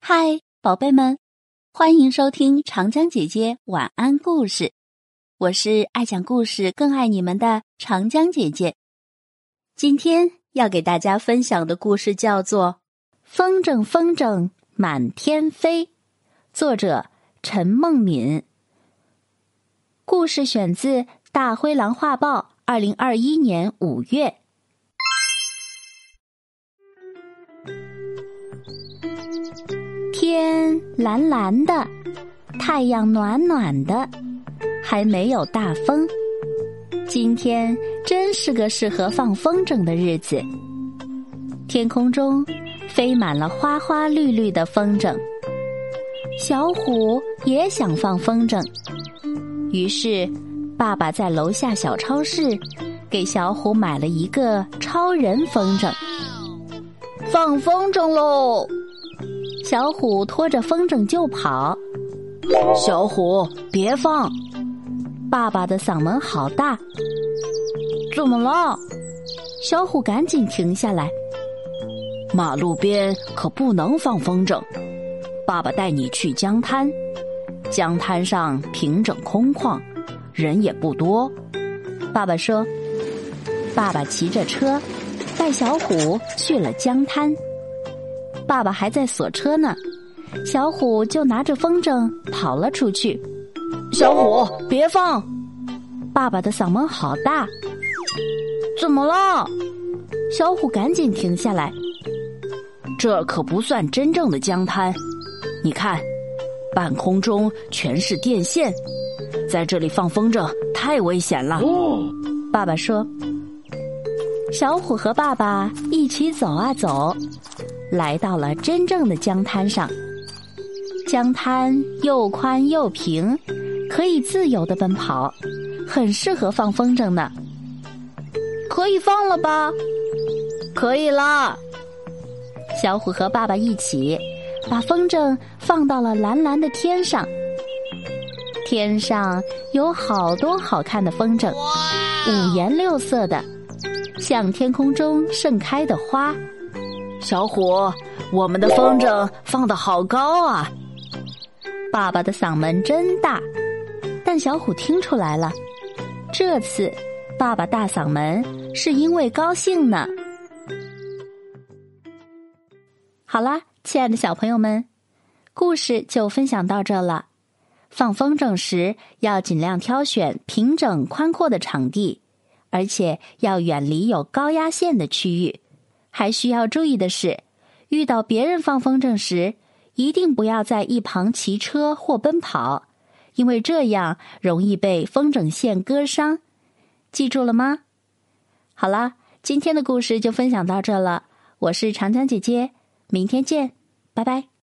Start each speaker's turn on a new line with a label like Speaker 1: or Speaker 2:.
Speaker 1: 嗨，宝贝们，欢迎收听长江姐姐晚安故事。我是爱讲故事、更爱你们的长江姐姐。今天要给大家分享的故事叫做《风筝风筝满天飞》，作者陈梦敏。故事选自《大灰狼画报》，二零二一年五月。天蓝蓝的，太阳暖暖的，还没有大风。今天真是个适合放风筝的日子。天空中飞满了花花绿绿的风筝。小虎也想放风筝，于是爸爸在楼下小超市给小虎买了一个超人风筝。
Speaker 2: 放风筝喽！
Speaker 1: 小虎拖着风筝就跑，
Speaker 2: 小虎别放！
Speaker 1: 爸爸的嗓门好大，
Speaker 2: 怎么了？
Speaker 1: 小虎赶紧停下来。
Speaker 2: 马路边可不能放风筝，爸爸带你去江滩，江滩上平整空旷，人也不多。
Speaker 1: 爸爸说：“爸爸骑着车，带小虎去了江滩。”爸爸还在锁车呢，小虎就拿着风筝跑了出去。
Speaker 2: 小虎，别放！
Speaker 1: 爸爸的嗓门好大。
Speaker 2: 怎么了？
Speaker 1: 小虎赶紧停下来。
Speaker 2: 这可不算真正的江滩，你看，半空中全是电线，在这里放风筝太危险了。
Speaker 1: 爸爸说。小虎和爸爸一起走啊走。来到了真正的江滩上，江滩又宽又平，可以自由的奔跑，很适合放风筝呢。
Speaker 2: 可以放了吧？可以啦！
Speaker 1: 小虎和爸爸一起把风筝放到了蓝蓝的天上，天上有好多好看的风筝，五颜六色的，像天空中盛开的花。
Speaker 2: 小虎，我们的风筝放的好高啊！
Speaker 1: 爸爸的嗓门真大，但小虎听出来了。这次爸爸大嗓门是因为高兴呢。好啦，亲爱的小朋友们，故事就分享到这了。放风筝时要尽量挑选平整宽阔的场地，而且要远离有高压线的区域。还需要注意的是，遇到别人放风筝时，一定不要在一旁骑车或奔跑，因为这样容易被风筝线割伤。记住了吗？好啦，今天的故事就分享到这了。我是长江姐姐，明天见，拜拜。